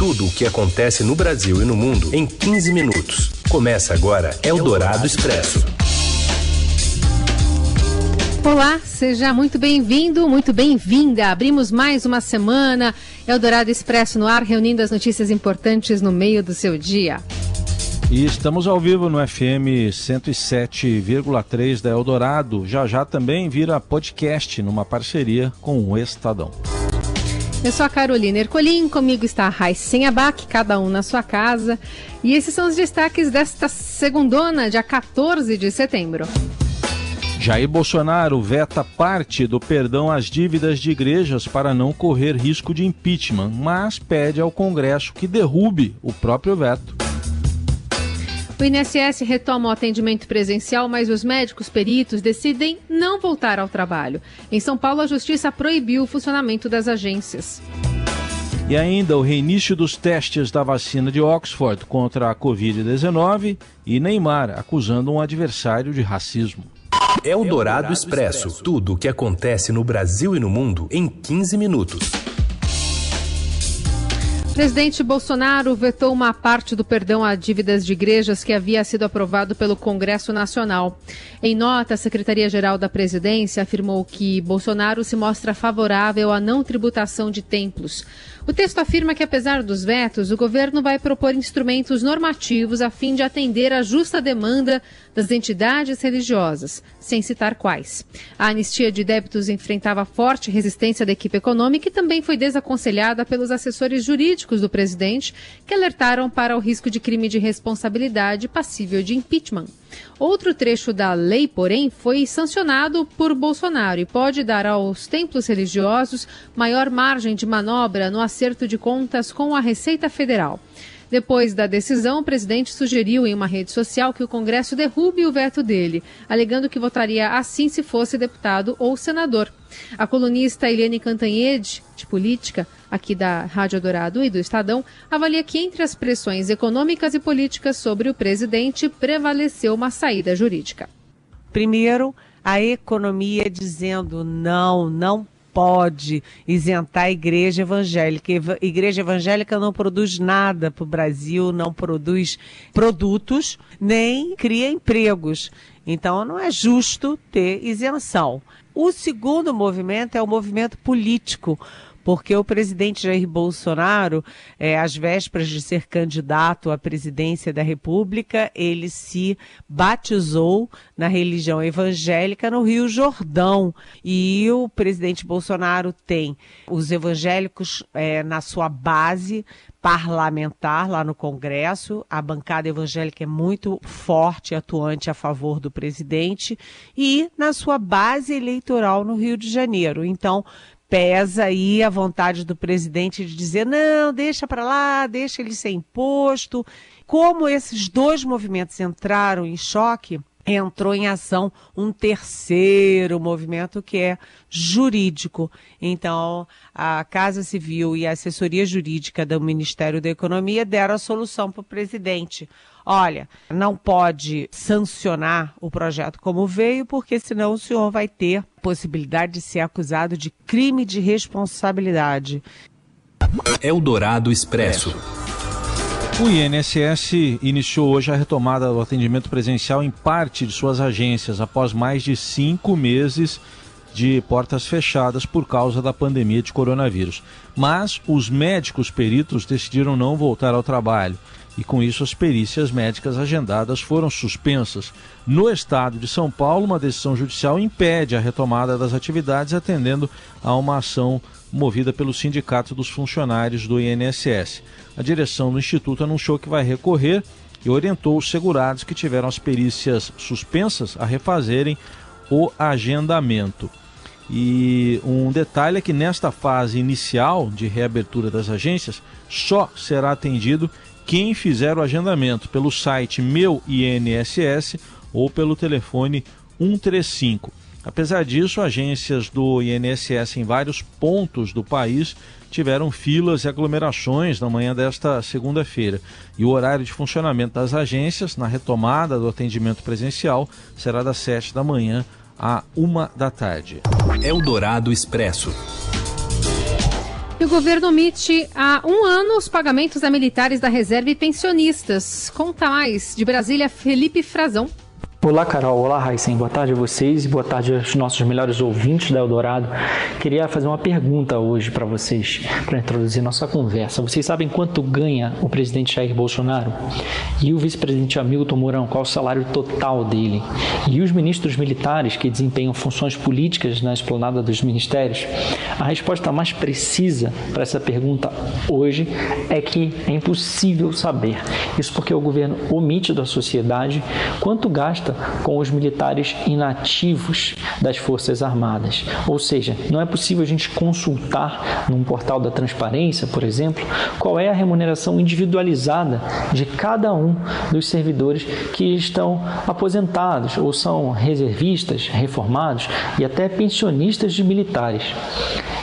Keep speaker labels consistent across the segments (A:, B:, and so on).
A: Tudo o que acontece no Brasil e no mundo em 15 minutos. Começa agora Eldorado Expresso.
B: Olá, seja muito bem-vindo, muito bem-vinda. Abrimos mais uma semana. Eldorado Expresso no ar, reunindo as notícias importantes no meio do seu dia.
C: E estamos ao vivo no FM 107,3 da Eldorado. Já já também vira podcast numa parceria com o Estadão.
B: Eu sou a Carolina Ercolim, comigo está a Raíssen Abac, cada um na sua casa. E esses são os destaques desta segundona, dia 14 de setembro.
C: Jair Bolsonaro veta parte do perdão às dívidas de igrejas para não correr risco de impeachment, mas pede ao Congresso que derrube o próprio veto.
B: O INSS retoma o atendimento presencial, mas os médicos peritos decidem não voltar ao trabalho. Em São Paulo, a Justiça proibiu o funcionamento das agências.
C: E ainda o reinício dos testes da vacina de Oxford contra a Covid-19 e Neymar acusando um adversário de racismo.
A: É o Dourado Expresso. Tudo o que acontece no Brasil e no mundo em 15 minutos.
B: Presidente Bolsonaro vetou uma parte do perdão a dívidas de igrejas que havia sido aprovado pelo Congresso Nacional. Em nota, a Secretaria-Geral da Presidência afirmou que Bolsonaro se mostra favorável à não tributação de templos. O texto afirma que, apesar dos vetos, o governo vai propor instrumentos normativos a fim de atender à justa demanda das entidades religiosas, sem citar quais. A anistia de débitos enfrentava forte resistência da equipe econômica e também foi desaconselhada pelos assessores jurídicos do presidente, que alertaram para o risco de crime de responsabilidade passível de impeachment. Outro trecho da lei, porém, foi sancionado por Bolsonaro e pode dar aos templos religiosos maior margem de manobra no acerto de contas com a Receita Federal. Depois da decisão, o presidente sugeriu em uma rede social que o Congresso derrube o veto dele, alegando que votaria assim se fosse deputado ou senador. A colunista Eliane Cantanhede, de política, aqui da Rádio Dourado e do Estadão, avalia que entre as pressões econômicas e políticas sobre o presidente prevaleceu uma saída jurídica.
D: Primeiro, a economia dizendo não, não pode isentar a igreja evangélica. A igreja evangélica não produz nada para o Brasil, não produz produtos, nem cria empregos. Então não é justo ter isenção. O segundo movimento é o movimento político porque o presidente Jair Bolsonaro, é, às vésperas de ser candidato à presidência da República, ele se batizou na religião evangélica no Rio Jordão. E o presidente Bolsonaro tem os evangélicos é, na sua base parlamentar lá no Congresso. A bancada evangélica é muito forte atuante a favor do presidente e na sua base eleitoral no Rio de Janeiro. Então, pesa aí a vontade do presidente de dizer não, deixa para lá, deixa ele ser imposto. Como esses dois movimentos entraram em choque, entrou em ação um terceiro movimento que é jurídico. Então, a Casa Civil e a assessoria jurídica do Ministério da Economia deram a solução para o presidente. Olha, não pode sancionar o projeto como veio, porque senão o senhor vai ter possibilidade de ser acusado de crime de responsabilidade.
A: Eldorado Expresso.
C: O INSS iniciou hoje a retomada do atendimento presencial em parte de suas agências, após mais de cinco meses de portas fechadas por causa da pandemia de coronavírus. Mas os médicos peritos decidiram não voltar ao trabalho e com isso as perícias médicas agendadas foram suspensas. No estado de São Paulo, uma decisão judicial impede a retomada das atividades, atendendo a uma ação movida pelo Sindicato dos Funcionários do INSS. A direção do Instituto anunciou que vai recorrer e orientou os segurados que tiveram as perícias suspensas a refazerem o agendamento. E um detalhe é que nesta fase inicial de reabertura das agências, só será atendido quem fizer o agendamento pelo site Meu INSS ou pelo telefone 135. Apesar disso, agências do INSS em vários pontos do país tiveram filas e aglomerações na manhã desta segunda-feira. E o horário de funcionamento das agências, na retomada do atendimento presencial, será das 7 da manhã à 1 da tarde.
A: Eldorado Expresso.
B: E o governo omite há um ano os pagamentos a militares da reserva e pensionistas. Conta mais. De Brasília, Felipe Frazão.
E: Olá, Carol. Olá, Raíssen. Boa tarde a vocês e boa tarde aos nossos melhores ouvintes da Eldorado. Queria fazer uma pergunta hoje para vocês, para introduzir nossa conversa. Vocês sabem quanto ganha o presidente Jair Bolsonaro? E o vice-presidente Hamilton Mourão, qual o salário total dele? E os ministros militares que desempenham funções políticas na esplanada dos ministérios? A resposta mais precisa para essa pergunta hoje é que é impossível saber. Isso porque o governo omite da sociedade quanto gasta com os militares inativos das Forças Armadas. Ou seja, não é possível a gente consultar num portal da transparência, por exemplo, qual é a remuneração individualizada de cada um dos servidores que estão aposentados ou são reservistas, reformados e até pensionistas de militares.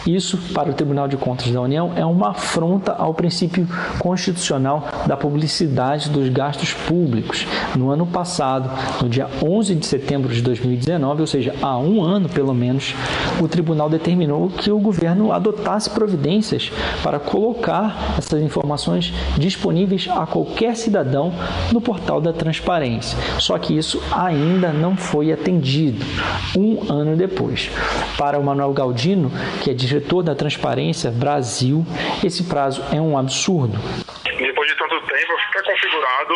E: Isso, para o Tribunal de Contas da União, é uma afronta ao princípio constitucional da publicidade dos gastos públicos. No ano passado, no dia 11 de setembro de 2019, ou seja, há um ano pelo menos, o tribunal determinou que o governo adotasse providências para colocar essas informações disponíveis a qualquer cidadão no portal da transparência. Só que isso ainda não foi atendido um ano depois. Para o Manuel Galdino, que é diretor da Transparência Brasil, esse prazo é um absurdo.
F: Depois de tanto tempo, fica configurado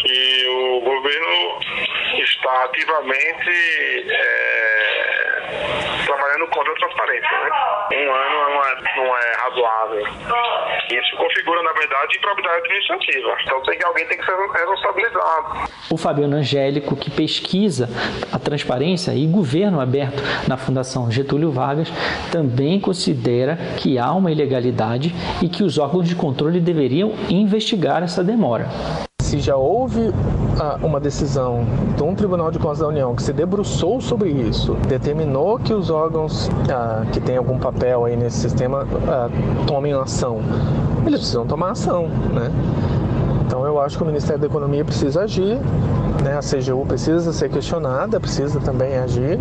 F: que o governo está ativamente é, trabalhando contra a transparência. Né? Um ano não é, não é razoável. Isso configura, na verdade, improbidade administrativa. Então tem que, alguém tem que ser responsabilizado.
E: O Fabiano Angélico, que pesquisa a transparência e governo aberto na Fundação Getúlio Vargas, também considera que há uma ilegalidade e que os órgãos de controle deveriam investigar essa demora
G: se já houve ah, uma decisão de um Tribunal de Contas da União que se debruçou sobre isso, determinou que os órgãos ah, que têm algum papel aí nesse sistema ah, tomem ação, eles precisam tomar ação, né? Então eu acho que o Ministério da Economia precisa agir, né? a CGU precisa ser questionada, precisa também agir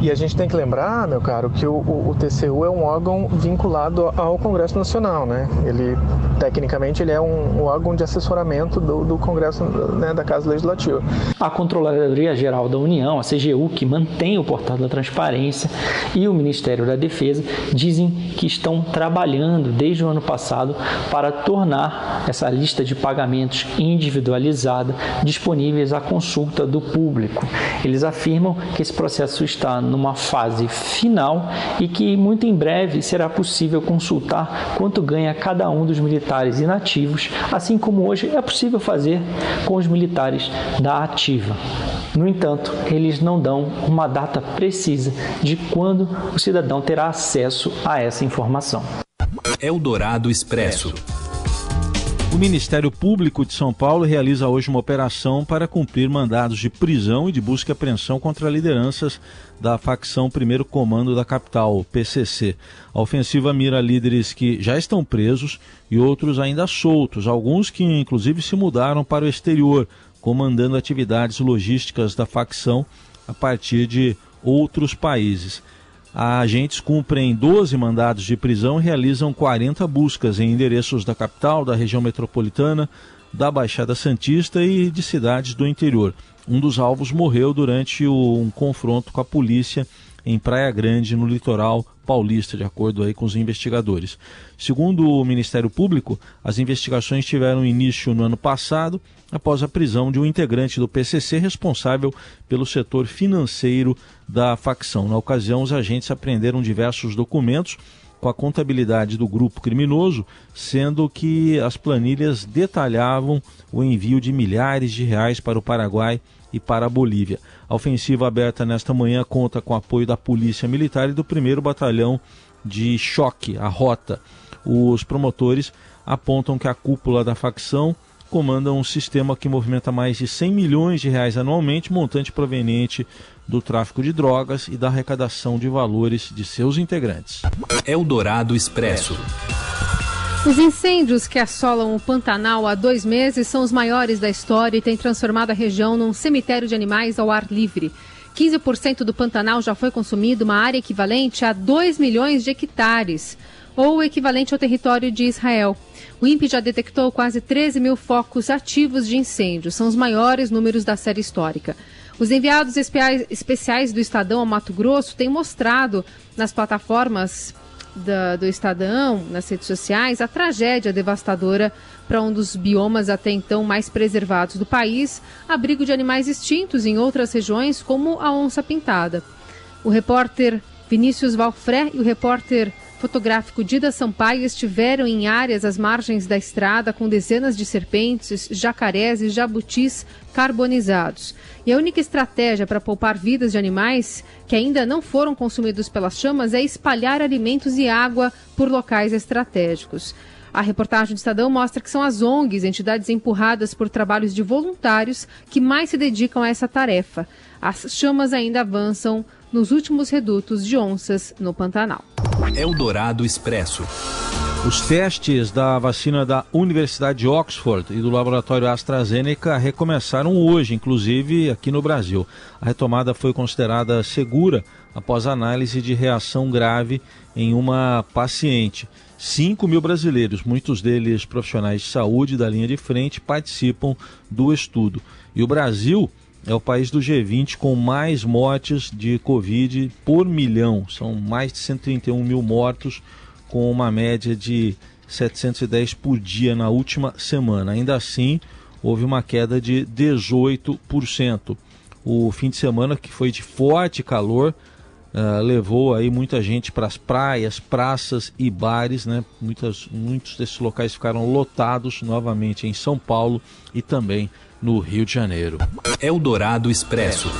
G: e a gente tem que lembrar, meu caro, que o, o, o, TCU é um órgão vinculado ao Congresso Nacional, né? Ele, tecnicamente, ele é um, um órgão de assessoramento do, do Congresso, né, da Casa Legislativa.
E: A Controladoria Geral da União, a CGU, que mantém o portal da transparência, e o Ministério da Defesa dizem que estão trabalhando desde o ano passado para tornar essa lista de pagamentos individualizada disponíveis à consulta do público. Eles afirmam que esse processo está numa fase final e que muito em breve será possível consultar quanto ganha cada um dos militares inativos, assim como hoje é possível fazer com os militares da ativa. No entanto, eles não dão uma data precisa de quando o cidadão terá acesso a essa informação.
A: Eldorado Expresso.
C: O Ministério Público de São Paulo realiza hoje uma operação para cumprir mandados de prisão e de busca e apreensão contra lideranças da facção Primeiro Comando da capital, PCC. A ofensiva mira líderes que já estão presos e outros ainda soltos, alguns que inclusive se mudaram para o exterior, comandando atividades logísticas da facção a partir de outros países. Agentes cumprem 12 mandados de prisão e realizam 40 buscas em endereços da capital, da região metropolitana, da Baixada Santista e de cidades do interior. Um dos alvos morreu durante um confronto com a polícia em Praia Grande, no litoral paulista, de acordo aí com os investigadores. Segundo o Ministério Público, as investigações tiveram início no ano passado, após a prisão de um integrante do PCC responsável pelo setor financeiro da facção. Na ocasião, os agentes apreenderam diversos documentos com a contabilidade do grupo criminoso, sendo que as planilhas detalhavam o envio de milhares de reais para o Paraguai e para a Bolívia. A ofensiva aberta nesta manhã conta com apoio da Polícia Militar e do 1 Batalhão de Choque, a Rota. Os promotores apontam que a cúpula da facção comanda um sistema que movimenta mais de 100 milhões de reais anualmente, montante proveniente do tráfico de drogas e da arrecadação de valores de seus integrantes.
A: Eldorado Expresso.
B: Os incêndios que assolam o Pantanal há dois meses são os maiores da história e têm transformado a região num cemitério de animais ao ar livre. 15% do Pantanal já foi consumido, uma área equivalente a 2 milhões de hectares. Ou o equivalente ao território de Israel. O INPE já detectou quase 13 mil focos ativos de incêndio, são os maiores números da série histórica. Os enviados especiais do Estadão ao Mato Grosso têm mostrado nas plataformas da, do Estadão, nas redes sociais, a tragédia devastadora para um dos biomas até então mais preservados do país, abrigo de animais extintos em outras regiões, como a onça-pintada. O repórter Vinícius Valfré e o repórter fotográfico Dida Sampaio estiveram em áreas às margens da estrada com dezenas de serpentes, jacarés e jabutis carbonizados. E a única estratégia para poupar vidas de animais que ainda não foram consumidos pelas chamas é espalhar alimentos e água por locais estratégicos. A reportagem do Estadão mostra que são as ONGs, entidades empurradas por trabalhos de voluntários, que mais se dedicam a essa tarefa. As chamas ainda avançam nos últimos redutos de onças no Pantanal.
A: Eldorado Expresso.
C: Os testes da vacina da Universidade de Oxford e do laboratório AstraZeneca recomeçaram hoje, inclusive aqui no Brasil. A retomada foi considerada segura após análise de reação grave em uma paciente. 5 mil brasileiros, muitos deles profissionais de saúde da linha de frente, participam do estudo. E o Brasil é o país do G20 com mais mortes de Covid por milhão. São mais de 131 mil mortos, com uma média de 710 por dia na última semana. Ainda assim, houve uma queda de 18%. O fim de semana, que foi de forte calor, uh, levou aí muita gente para as praias, praças e bares, né? Muitas, muitos desses locais ficaram lotados novamente em São Paulo e também no Rio de Janeiro.
A: Eldorado Expresso.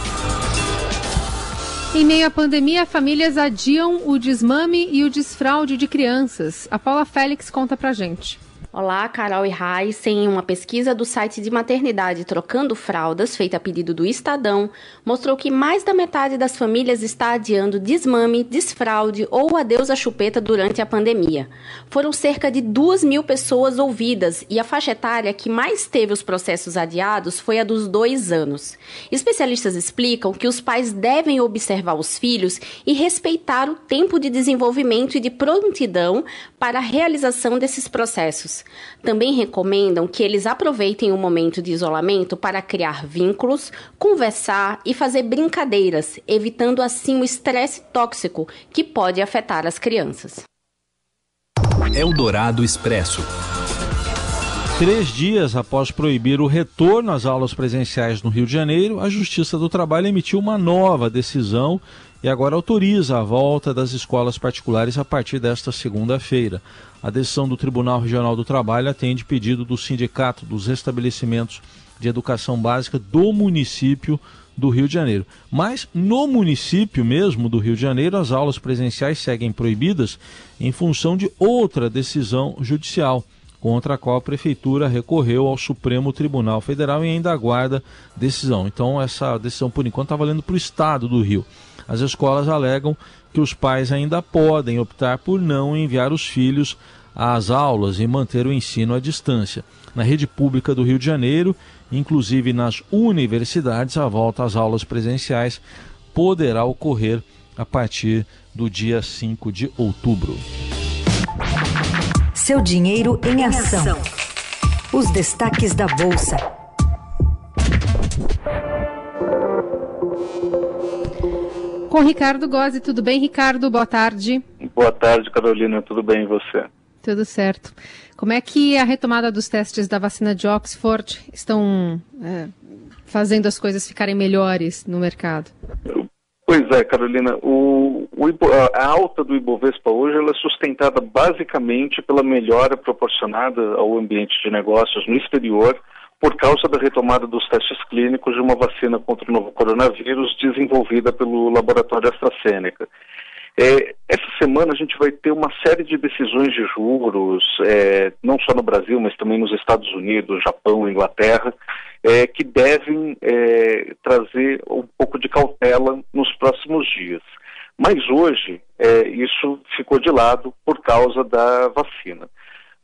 B: Em meio à pandemia, famílias adiam o desmame e o desfraude de crianças. A Paula Félix conta pra gente.
H: Olá, Carol e Heisen. Uma pesquisa do site de maternidade Trocando Fraldas, feita a pedido do Estadão, mostrou que mais da metade das famílias está adiando desmame, desfraude ou adeus à chupeta durante a pandemia. Foram cerca de 2 mil pessoas ouvidas e a faixa etária que mais teve os processos adiados foi a dos dois anos. Especialistas explicam que os pais devem observar os filhos e respeitar o tempo de desenvolvimento e de prontidão para a realização desses processos. Também recomendam que eles aproveitem o momento de isolamento para criar vínculos, conversar e fazer brincadeiras, evitando assim o estresse tóxico que pode afetar as crianças.
A: Eldorado Expresso.
C: Três dias após proibir o retorno às aulas presenciais no Rio de Janeiro, a Justiça do Trabalho emitiu uma nova decisão e agora autoriza a volta das escolas particulares a partir desta segunda-feira. A decisão do Tribunal Regional do Trabalho atende pedido do Sindicato dos Estabelecimentos de Educação Básica do município do Rio de Janeiro. Mas no município mesmo do Rio de Janeiro, as aulas presenciais seguem proibidas em função de outra decisão judicial contra a qual a prefeitura recorreu ao Supremo Tribunal Federal e ainda aguarda decisão. Então essa decisão por enquanto está valendo para o estado do Rio. As escolas alegam que os pais ainda podem optar por não enviar os filhos às aulas e manter o ensino à distância. Na rede pública do Rio de Janeiro, inclusive nas universidades, a volta às aulas presenciais poderá ocorrer a partir do dia 5 de outubro.
I: Seu dinheiro em ação. Os destaques da Bolsa.
B: Com Ricardo Gozzi, tudo bem, Ricardo? Boa tarde.
J: Boa tarde, Carolina. Tudo bem e você?
B: Tudo certo. Como é que a retomada dos testes da vacina de Oxford estão é, fazendo as coisas ficarem melhores no mercado?
J: Pois é, Carolina. O, o, a alta do Ibovespa hoje ela é sustentada basicamente pela melhora proporcionada ao ambiente de negócios no exterior por causa da retomada dos testes clínicos de uma vacina contra o novo coronavírus desenvolvida pelo laboratório AstraZeneca. É, essa semana a gente vai ter uma série de decisões de juros, é, não só no Brasil, mas também nos Estados Unidos, Japão, Inglaterra, é, que devem é, trazer um pouco de cautela nos próximos dias. Mas hoje é, isso ficou de lado por causa da vacina.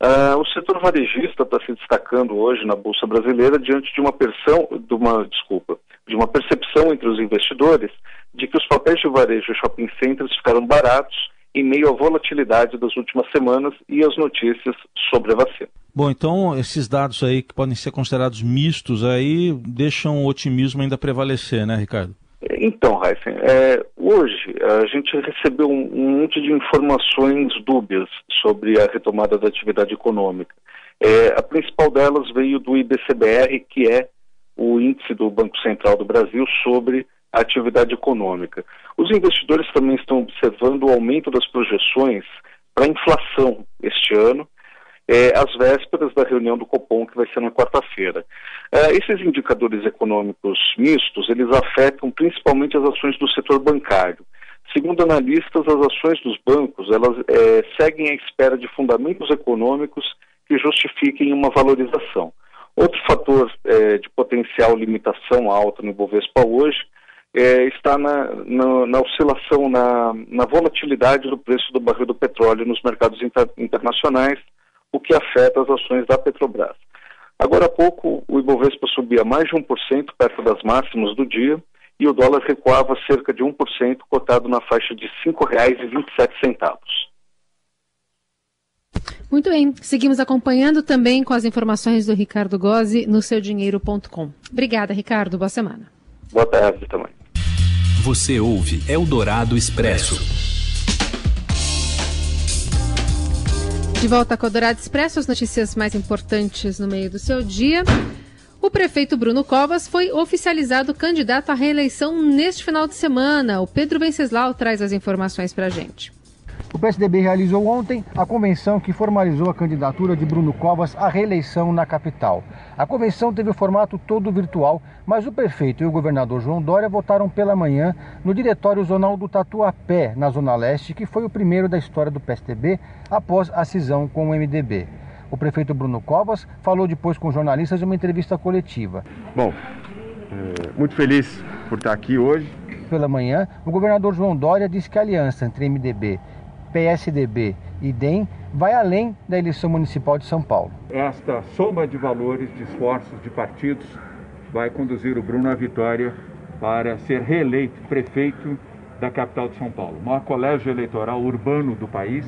J: Uh, o setor varejista está se destacando hoje na Bolsa Brasileira diante de uma, persão, de uma, desculpa, de uma percepção entre os investidores de que os papéis de varejo e shopping centers ficaram baratos em meio à volatilidade das últimas semanas e as notícias sobre a vacina.
C: Bom, então esses dados aí que podem ser considerados mistos aí deixam o otimismo ainda prevalecer, né, Ricardo?
J: Então, Heisen, é, hoje a gente recebeu um, um, monte de informações dúbias sobre a retomada da atividade econômica. É, a principal delas veio do IBCBR, que é o índice do Banco Central do Brasil sobre a atividade econômica. Os investidores também estão observando o aumento das projeções para a inflação este ano, é, às vésperas da reunião do Copom, que vai ser na quarta-feira. É, esses indicadores econômicos mistos, eles afetam principalmente as ações do setor bancário. Segundo analistas, as ações dos bancos, elas é, seguem à espera de fundamentos econômicos que justifiquem uma valorização. Outro fator é, de potencial limitação alta no Ibovespa hoje é, está na, na, na oscilação, na, na, volatilidade do preço do barril do petróleo nos mercados inter, internacionais, o que afeta as ações da Petrobras. Agora há pouco, o Ibovespa subia mais de 1% perto das máximas do dia e o dólar recuava cerca de 1%, cotado na faixa de R$ 5,27.
B: Muito bem, seguimos acompanhando também com as informações do Ricardo Gozzi no seudinheiro.com. Obrigada, Ricardo. Boa semana.
J: Boa tarde também.
A: Você ouve Eldorado Expresso.
B: De volta com o Eldorado Expresso, as notícias mais importantes no meio do seu dia. O prefeito Bruno Covas foi oficializado candidato à reeleição neste final de semana. O Pedro Venceslau traz as informações para a gente.
K: O PSDB realizou ontem a convenção que formalizou a candidatura de Bruno Covas à reeleição na capital. A convenção teve o formato todo virtual, mas o prefeito e o governador João Dória votaram pela manhã no diretório zonal do Tatuapé, na Zona Leste, que foi o primeiro da história do PSDB após a cisão com o MDB. O prefeito Bruno Covas falou depois com jornalistas em uma entrevista coletiva.
L: Bom, é, muito feliz por estar aqui hoje.
K: Pela manhã, o governador João Dória disse que a aliança entre MDB PSDB e DEM vai além da eleição municipal de São Paulo.
L: Esta soma de valores, de esforços de partidos, vai conduzir o Bruno à vitória para ser reeleito prefeito da capital de São Paulo. O maior colégio eleitoral urbano do país,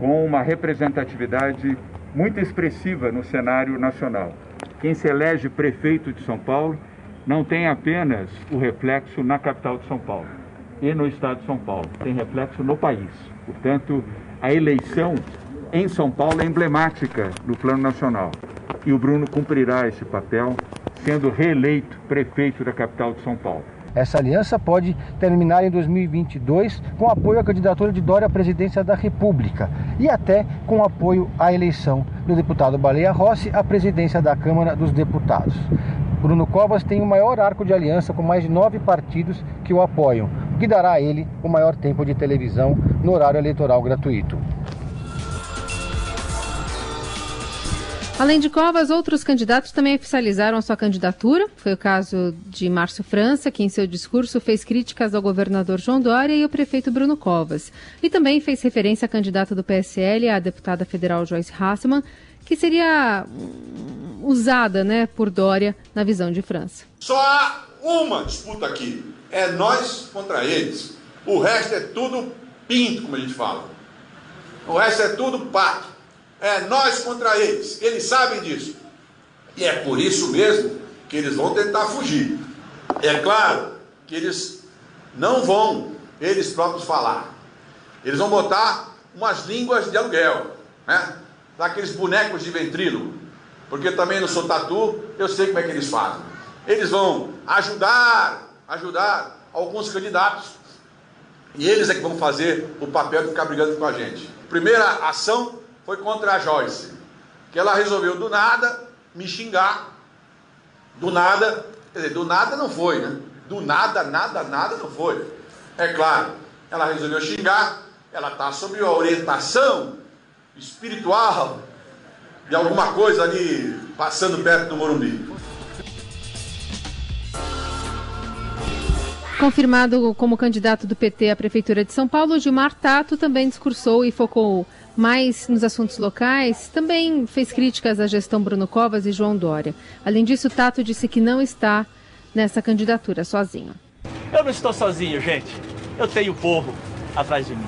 L: com uma representatividade muito expressiva no cenário nacional. Quem se elege prefeito de São Paulo não tem apenas o reflexo na capital de São Paulo e no estado de São Paulo, tem reflexo no país. Portanto, a eleição em São Paulo é emblemática no plano nacional. E o Bruno cumprirá esse papel, sendo reeleito prefeito da capital de São Paulo.
K: Essa aliança pode terminar em 2022 com apoio à candidatura de Dória à presidência da República e até com apoio à eleição do deputado Baleia Rossi à presidência da Câmara dos Deputados. Bruno Covas tem o maior arco de aliança com mais de nove partidos que o apoiam, que dará a ele o maior tempo de televisão no horário eleitoral gratuito.
B: Além de Covas, outros candidatos também oficializaram a sua candidatura. Foi o caso de Márcio França, que em seu discurso fez críticas ao governador João Dória e ao prefeito Bruno Covas. E também fez referência à candidata do PSL, a deputada federal Joyce Hasselmann, que seria usada né, por Dória na visão de França.
M: Só há uma disputa aqui: é nós contra eles. O resto é tudo pinto, como a gente fala. O resto é tudo pato. É nós contra eles. Eles sabem disso. E é por isso mesmo que eles vão tentar fugir. É claro que eles não vão, eles próprios, falar. Eles vão botar umas línguas de aluguel, né? Daqueles bonecos de ventrílogo porque também não sou tatu, eu sei como é que eles fazem. Eles vão ajudar, ajudar alguns candidatos, e eles é que vão fazer o papel de ficar brigando com a gente. Primeira ação foi contra a Joyce, que ela resolveu do nada me xingar. Do nada, quer dizer, do nada não foi, né? Do nada, nada, nada não foi. É claro, ela resolveu xingar, ela está sob a orientação espiritual de alguma coisa ali passando perto do Morumbi.
B: Confirmado como candidato do PT à Prefeitura de São Paulo, Gilmar Tato também discursou e focou mais nos assuntos locais, também fez críticas à gestão Bruno Covas e João Dória. Além disso, Tato disse que não está nessa candidatura sozinho.
N: Eu não estou sozinho, gente. Eu tenho o povo atrás de mim.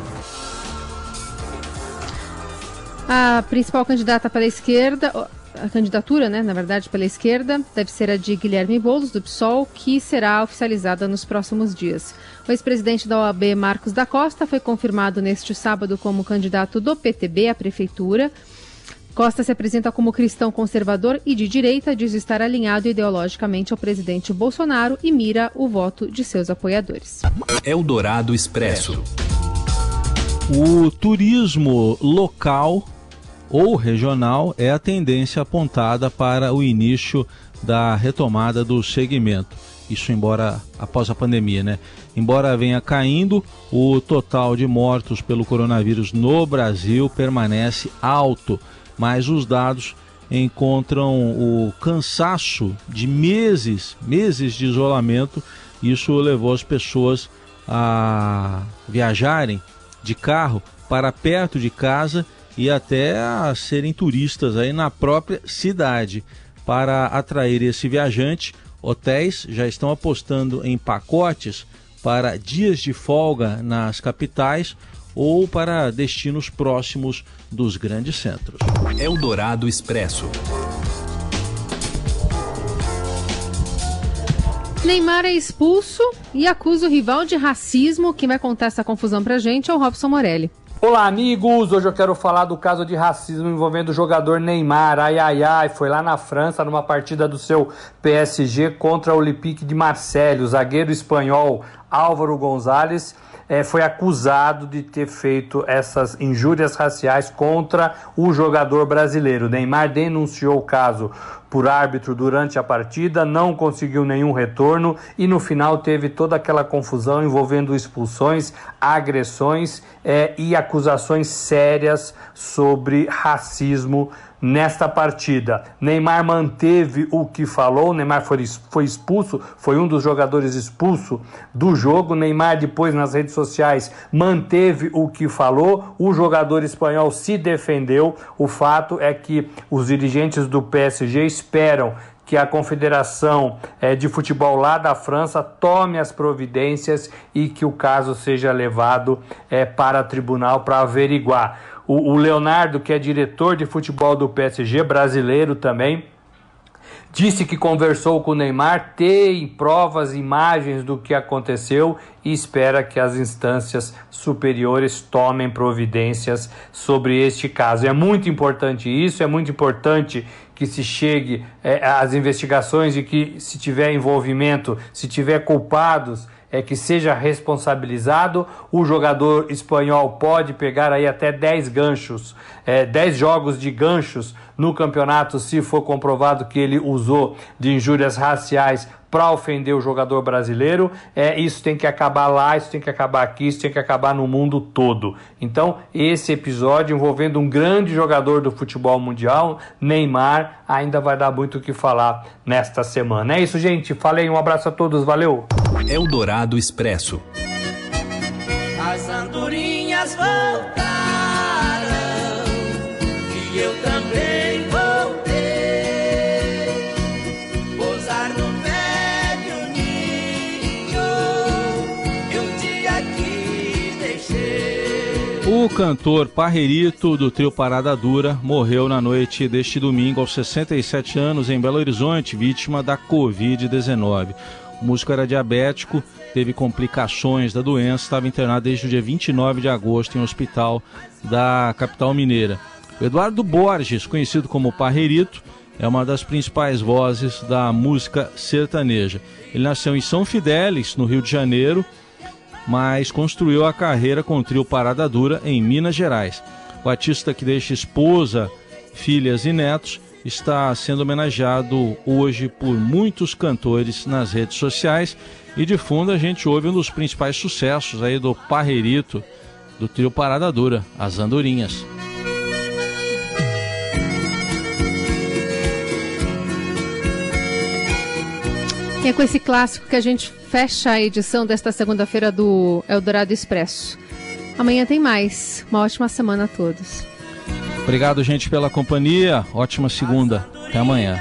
B: A principal candidata pela esquerda, a candidatura, né, na verdade, pela esquerda, deve ser a de Guilherme Boulos, do PSOL, que será oficializada nos próximos dias. O ex-presidente da OAB, Marcos da Costa, foi confirmado neste sábado como candidato do PTB à prefeitura. Costa se apresenta como cristão conservador e de direita, diz estar alinhado ideologicamente ao presidente Bolsonaro e mira o voto de seus apoiadores.
A: Eldorado Expresso.
C: O turismo local ou regional é a tendência apontada para o início da retomada do segmento. Isso embora após a pandemia, né? Embora venha caindo, o total de mortos pelo coronavírus no Brasil permanece alto, mas os dados encontram o cansaço de meses, meses de isolamento. Isso levou as pessoas a viajarem de carro para perto de casa e até a serem turistas aí na própria cidade. Para atrair esse viajante, hotéis já estão apostando em pacotes para dias de folga nas capitais ou para destinos próximos dos grandes centros.
A: Eldorado Expresso.
B: Neymar é expulso e acusa o rival de racismo. Quem vai contar essa confusão pra gente é o Robson Morelli.
N: Olá, amigos! Hoje eu quero falar do caso de racismo envolvendo o jogador Neymar. Ai, ai, ai, foi lá na França numa partida do seu PSG contra o Olympique de Marseille. O zagueiro espanhol Álvaro Gonzalez é, foi acusado de ter feito essas injúrias raciais contra o jogador brasileiro. Neymar denunciou o caso por árbitro durante a partida, não conseguiu nenhum retorno e no final teve toda aquela confusão envolvendo expulsões, agressões é, e acusações sérias sobre racismo nesta partida. Neymar manteve o que falou, Neymar foi, expulso, foi um dos jogadores expulso do jogo. Neymar depois nas redes sociais manteve o que falou. O jogador espanhol se defendeu. O fato é que os dirigentes do PSG esperam que a Confederação é, de Futebol lá da França tome as providências e que o caso seja levado é, para tribunal para averiguar. O, o Leonardo, que é diretor de futebol do PSG, brasileiro também, disse que conversou com o Neymar, tem provas, imagens do que aconteceu e espera que as instâncias superiores tomem providências sobre este caso. É muito importante isso, é muito importante que se chegue é, às investigações e que se tiver envolvimento, se tiver culpados, é que seja responsabilizado. O jogador espanhol pode pegar aí até 10 ganchos, é, 10 jogos de ganchos no campeonato se for comprovado que ele usou de injúrias raciais para ofender o jogador brasileiro. É, isso tem que acabar lá, isso tem que acabar aqui, isso tem que acabar no mundo todo. Então, esse episódio envolvendo um grande jogador do futebol mundial, Neymar, ainda vai dar muito o que falar nesta semana. É isso, gente. Falei, um abraço a todos, valeu.
A: Eldorado Expresso.
O: As andorinhas voltaram
C: O cantor Parrerito, do trio Parada Dura, morreu na noite deste domingo aos 67 anos em Belo Horizonte, vítima da Covid-19. O músico era diabético, teve complicações da doença, estava internado desde o dia 29 de agosto em um hospital da capital mineira. O Eduardo Borges, conhecido como Parrerito, é uma das principais vozes da música sertaneja. Ele nasceu em São Fidélis, no Rio de Janeiro, mas construiu a carreira com o trio Parada Dura em Minas Gerais. O artista que deixa esposa, filhas e netos está sendo homenageado hoje por muitos cantores nas redes sociais e de fundo a gente ouve um dos principais sucessos aí do Parreirito, do trio Parada Dura, As Andorinhas.
B: E é com esse clássico que a gente fecha a edição desta segunda-feira do Eldorado Expresso. Amanhã tem mais. Uma ótima semana a todos.
C: Obrigado, gente, pela companhia. Ótima segunda. Até amanhã.